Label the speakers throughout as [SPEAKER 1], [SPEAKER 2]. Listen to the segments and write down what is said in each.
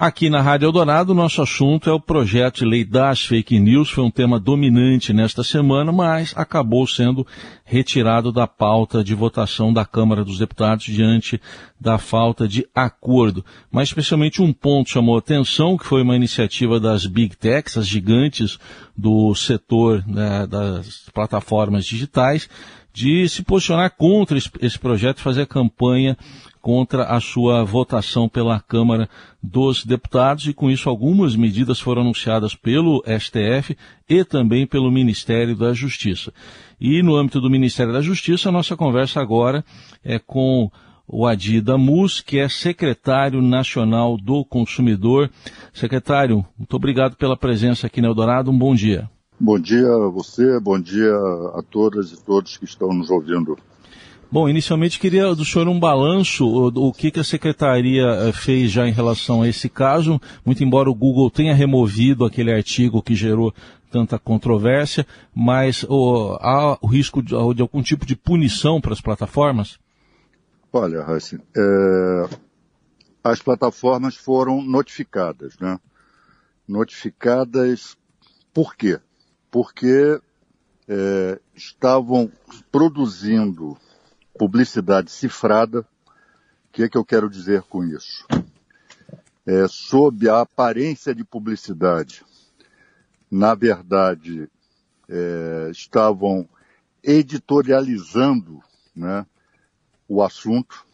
[SPEAKER 1] Aqui na Rádio Eldorado, nosso assunto é o projeto de lei das fake news. Foi um tema dominante nesta semana, mas acabou sendo retirado da pauta de votação da Câmara dos Deputados diante da falta de acordo. Mas especialmente um ponto chamou atenção, que foi uma iniciativa das Big Techs, as gigantes do setor né, das plataformas digitais, de se posicionar contra esse projeto, fazer campanha contra a sua votação pela Câmara dos Deputados e com isso algumas medidas foram anunciadas pelo STF e também pelo Ministério da Justiça. E no âmbito do Ministério da Justiça, a nossa conversa agora é com o Adi Damus, que é secretário nacional do consumidor. Secretário, muito obrigado pela presença aqui no Eldorado. Um bom dia.
[SPEAKER 2] Bom dia a você, bom dia a todas e todos que estão nos ouvindo.
[SPEAKER 1] Bom, inicialmente queria do senhor um balanço, o, o que, que a secretaria eh, fez já em relação a esse caso, muito embora o Google tenha removido aquele artigo que gerou tanta controvérsia, mas oh, há o risco de, de, algum tipo de punição para as plataformas?
[SPEAKER 2] Olha, Raíssa, é, as plataformas foram notificadas, né? Notificadas por quê? Porque é, estavam produzindo publicidade cifrada. O que é que eu quero dizer com isso? É, sob a aparência de publicidade, na verdade, é, estavam editorializando né, o assunto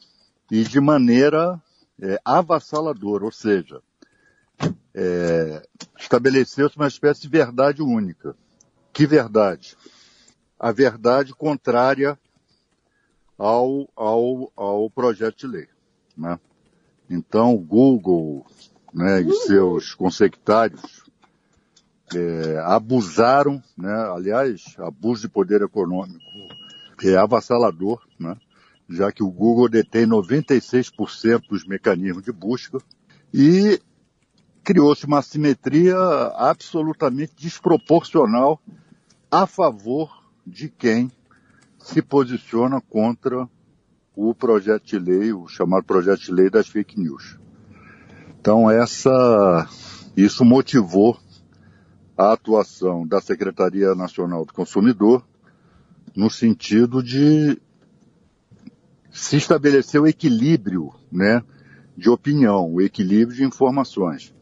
[SPEAKER 2] e de maneira é, avassaladora, ou seja, é, estabeleceu-se uma espécie de verdade única. Que verdade? A verdade contrária ao, ao, ao projeto de lei. Né? Então, o Google né, e seus consectários é, abusaram, né, aliás, abuso de poder econômico é avassalador, né, já que o Google detém 96% dos mecanismos de busca e criou-se uma simetria absolutamente desproporcional a favor de quem se posiciona contra o projeto de lei, o chamado projeto de lei das fake news. Então essa, isso motivou a atuação da Secretaria Nacional do Consumidor no sentido de se estabelecer o equilíbrio, né, de opinião, o equilíbrio de informações.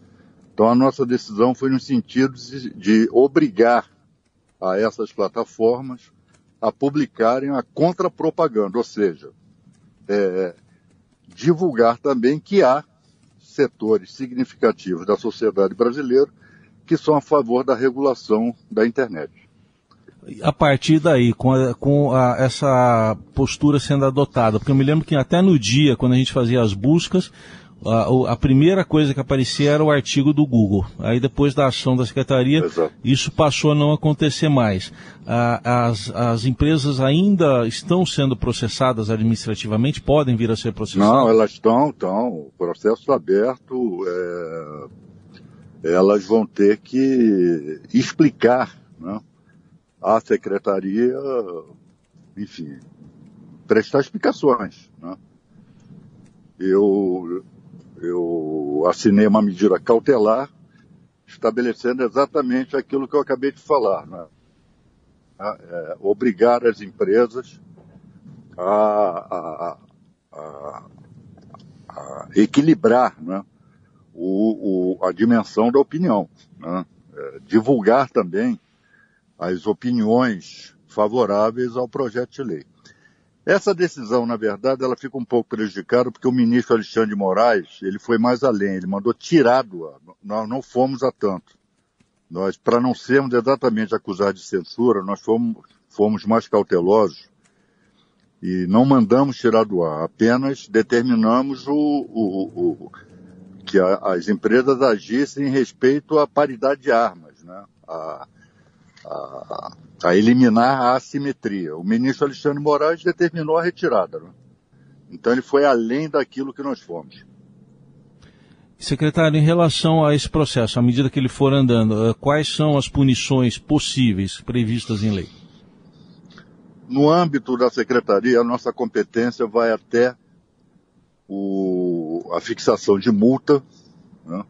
[SPEAKER 2] Então a nossa decisão foi no sentido de, de obrigar a essas plataformas a publicarem a contrapropaganda, ou seja, é, divulgar também que há setores significativos da sociedade brasileira que são a favor da regulação da internet.
[SPEAKER 1] A partir daí, com, a, com a, essa postura sendo adotada, porque eu me lembro que até no dia, quando a gente fazia as buscas, a, a, primeira coisa que aparecia era o artigo do Google. Aí depois da ação da secretaria, Exato. isso passou a não acontecer mais. as, as empresas ainda estão sendo processadas administrativamente? Podem vir a ser processadas?
[SPEAKER 2] Não, elas estão, estão. O processo está aberto. É, elas vão ter que explicar né, à secretaria, enfim, prestar explicações. Né? Eu eu assinei uma medida cautelar estabelecendo exatamente aquilo que eu acabei de falar, né? é, obrigar as empresas a, a, a, a equilibrar né? o, o, a dimensão da opinião, né? é, divulgar também as opiniões favoráveis ao projeto de lei. Essa decisão, na verdade, ela fica um pouco prejudicada porque o ministro Alexandre de Moraes, ele foi mais além, ele mandou tirar do ar. Nós não fomos a tanto. Nós, para não sermos exatamente acusados de censura, nós fomos, fomos mais cautelosos e não mandamos tirar do ar, apenas determinamos o, o, o que a, as empresas agissem em respeito à paridade de armas, né? A, a, a eliminar a assimetria. O ministro Alexandre Moraes determinou a retirada. Né? Então ele foi além daquilo que nós fomos.
[SPEAKER 1] Secretário, em relação a esse processo, à medida que ele for andando, eh, quais são as punições possíveis previstas em lei?
[SPEAKER 2] No âmbito da secretaria, a nossa competência vai até o, a fixação de multa né?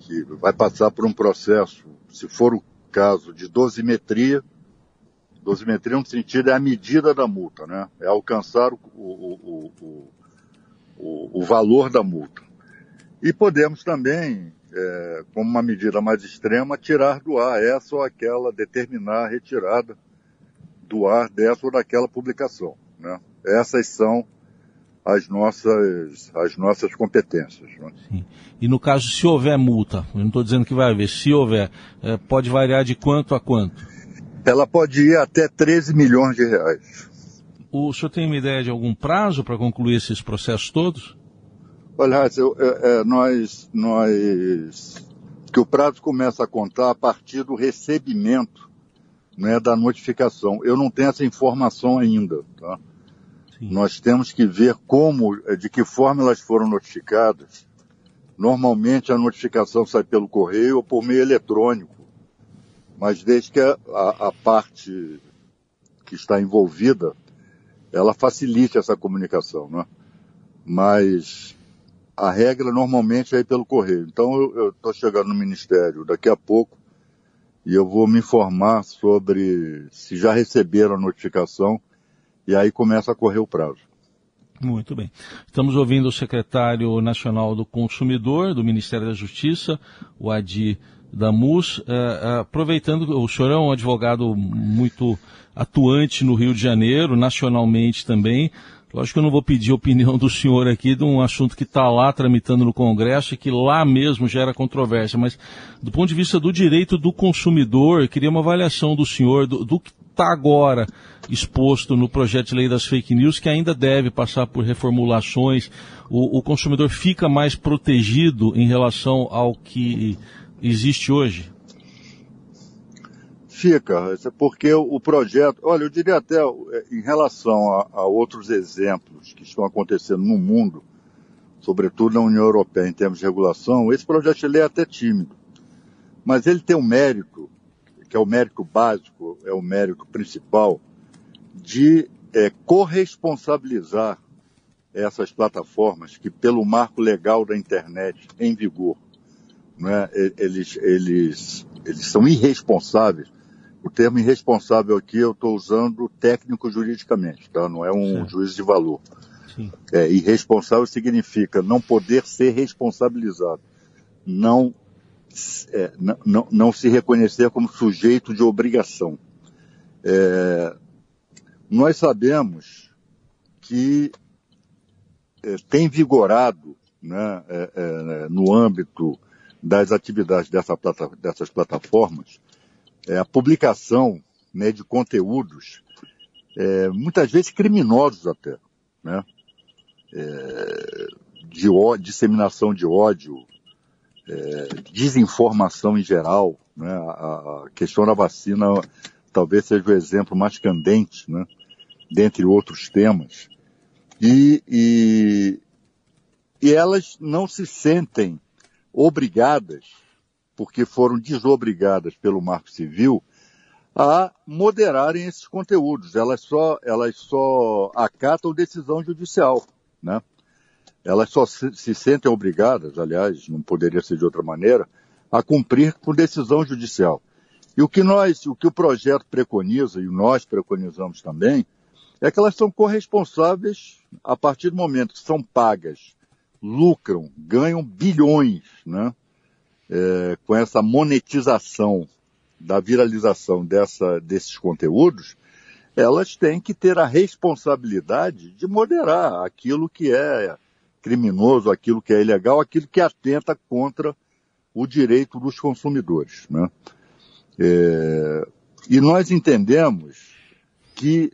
[SPEAKER 2] que vai passar por um processo, se for o caso, de dosimetria. Dosimetria, no sentido, é a medida da multa, né? É alcançar o, o, o, o, o valor da multa. E podemos também, é, como uma medida mais extrema, tirar do ar essa ou aquela, determinar a retirada do ar dessa ou daquela publicação. Né? Essas são as nossas, as nossas competências. Né?
[SPEAKER 1] Sim. E no caso, se houver multa, eu não estou dizendo que vai haver, se houver, é, pode variar de quanto a quanto?
[SPEAKER 2] Ela pode ir até 13 milhões de reais.
[SPEAKER 1] O senhor tem uma ideia de algum prazo para concluir esses processos todos?
[SPEAKER 2] Olha, eu, é, é, nós, nós, que o prazo começa a contar a partir do recebimento né, da notificação. Eu não tenho essa informação ainda, tá? Nós temos que ver como, é, de que forma elas foram notificadas. Normalmente a notificação sai pelo correio ou por meio eletrônico, mas desde que a, a, a parte que está envolvida ela facilite essa comunicação, né? Mas a regra normalmente é ir pelo correio. Então eu estou chegando no Ministério daqui a pouco e eu vou me informar sobre se já receberam a notificação e aí começa a correr o prazo.
[SPEAKER 1] Muito bem. Estamos ouvindo o secretário nacional do Consumidor, do Ministério da Justiça, o Adi Damus. Uh, aproveitando, o senhor é um advogado muito atuante no Rio de Janeiro, nacionalmente também. Lógico que eu não vou pedir a opinião do senhor aqui de um assunto que está lá tramitando no Congresso e que lá mesmo gera controvérsia, mas do ponto de vista do direito do consumidor, queria uma avaliação do senhor do, do está agora exposto no projeto de lei das fake news, que ainda deve passar por reformulações. O, o consumidor fica mais protegido em relação ao que existe hoje?
[SPEAKER 2] Fica, porque o projeto, olha, eu diria até é, em relação a, a outros exemplos que estão acontecendo no mundo, sobretudo na União Europeia em termos de regulação, esse projeto de lei é até tímido. Mas ele tem um mérito, que é o mérito básico, é o mérito principal, de é, corresponsabilizar essas plataformas que, pelo marco legal da internet em vigor, né, eles, eles, eles são irresponsáveis. O termo irresponsável aqui eu estou usando técnico juridicamente, tá? não é um Sim. juízo de valor. Sim. É, irresponsável significa não poder ser responsabilizado, não, é, não, não, não, se reconhecer como sujeito de obrigação. É, nós sabemos que é, tem vigorado né, é, é, no âmbito das atividades dessa plata, dessas plataformas, é, a publicação né, de conteúdos, muitas vezes criminosos até, né? De ó, disseminação de ódio, é, desinformação em geral, né? A, a, questão da vacina talvez seja o exemplo mais candente, né? dentre outros temas. E, e, e elas não se sentem obrigadas, porque foram desobrigadas pelo Marco Civil, a moderarem esses conteúdos. Elas só, elas só acatam decisão judicial, né? Elas só se, se sentem obrigadas, aliás, não poderia ser de outra maneira, a cumprir com decisão judicial. E o que nós, o que o projeto preconiza, e nós preconizamos também, é que elas são corresponsáveis a partir do momento que são pagas lucram, ganham bilhões, né? É, com essa monetização da viralização dessa, desses conteúdos, elas têm que ter a responsabilidade de moderar aquilo que é criminoso, aquilo que é ilegal, aquilo que atenta contra o direito dos consumidores. Né? É, e nós entendemos que,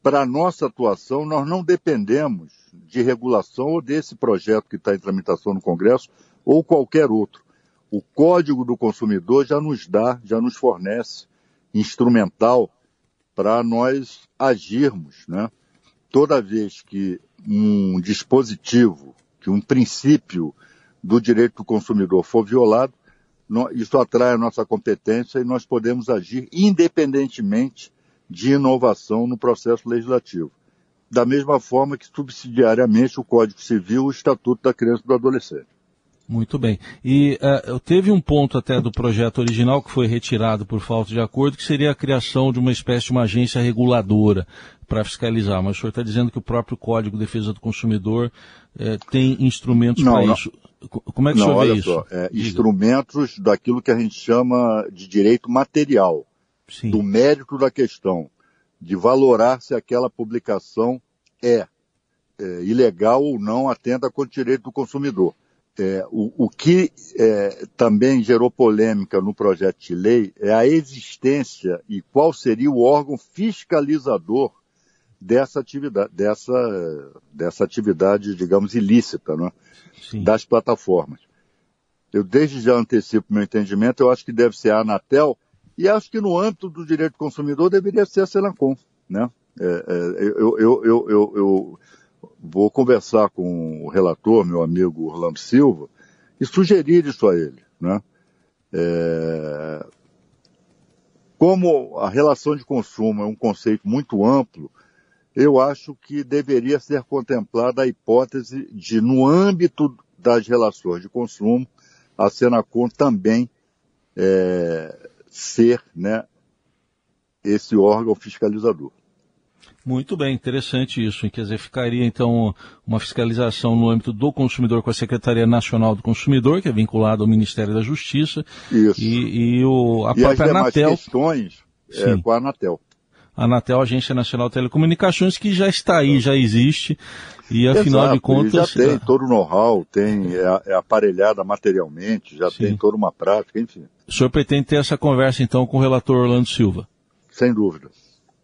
[SPEAKER 2] para nossa atuação, nós não dependemos de regulação ou desse projeto que está em tramitação no Congresso ou qualquer outro. O Código do Consumidor já nos dá, já nos fornece instrumental para nós agirmos, né? Toda vez que um dispositivo, que um princípio do direito do consumidor for violado, isso atrai a nossa competência e nós podemos agir independentemente de inovação no processo legislativo da mesma forma que subsidiariamente o Código Civil e o Estatuto da Criança e do Adolescente.
[SPEAKER 1] Muito bem. E uh, teve um ponto até do projeto original que foi retirado por falta de acordo, que seria a criação de uma espécie de uma agência reguladora para fiscalizar. Mas o senhor está dizendo que o próprio Código de Defesa do Consumidor eh, tem instrumentos para isso. Como é que
[SPEAKER 2] não,
[SPEAKER 1] o senhor
[SPEAKER 2] olha
[SPEAKER 1] vê
[SPEAKER 2] só, É, instrumentos daquilo que a gente chama de direito material,
[SPEAKER 1] Sim.
[SPEAKER 2] do mérito da questão, de valorar se aquela publicação é, é ilegal ou não, atenda com o direito do consumidor. É, o, o, que é, também gerou polêmica no projeto de lei é a existência e qual seria o órgão fiscalizador dessa atividade, dessa, dessa atividade, digamos, ilícita, né, das plataformas. Eu desde já antecipo meu entendimento, eu acho que deve ser a Anatel e acho que no âmbito do direito do consumidor deveria ser a Senacom, né? É, é, eu, eu, eu, eu, vou conversar com o relator, meu amigo Orlando Silva, e sugerir isso a ele. Né? É... Como a relação de consumo é um conceito muito amplo, eu acho que deveria ser contemplada a hipótese de, no âmbito das relações de consumo, a Senacom também é, ser né, esse órgão fiscalizador.
[SPEAKER 1] Muito bem, interessante isso. Quer dizer, ficaria então uma fiscalização no âmbito do consumidor com a Secretaria Nacional do Consumidor, que é vinculada ao Ministério da Justiça.
[SPEAKER 2] Isso.
[SPEAKER 1] E, e o, a
[SPEAKER 2] e
[SPEAKER 1] própria
[SPEAKER 2] as
[SPEAKER 1] Anatel.
[SPEAKER 2] questões é, com a Anatel.
[SPEAKER 1] A Anatel, Agência Nacional de Telecomunicações, que já está aí, já existe. E afinal
[SPEAKER 2] Exato,
[SPEAKER 1] de contas.
[SPEAKER 2] Já tem todo o know-how, tem, é, é, aparelhada materialmente, já
[SPEAKER 1] Sim.
[SPEAKER 2] tem toda uma prática, enfim.
[SPEAKER 1] O senhor pretende ter essa conversa então com o relator Orlando Silva?
[SPEAKER 2] Sem dúvida.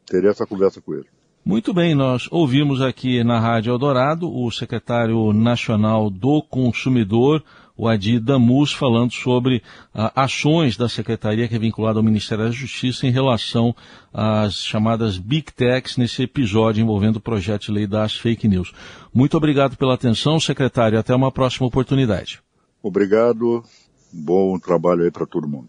[SPEAKER 2] Teria essa conversa com ele.
[SPEAKER 1] Muito bem, nós ouvimos aqui na Rádio Eldorado o secretário nacional do consumidor, o Adi Damus, falando sobre ah, ações da secretaria que é vinculada ao Ministério da Justiça em relação às chamadas Big Techs nesse episódio envolvendo o projeto de lei das fake news. Muito obrigado pela atenção, secretário. Até uma próxima oportunidade.
[SPEAKER 2] Obrigado. Bom trabalho aí para todo mundo.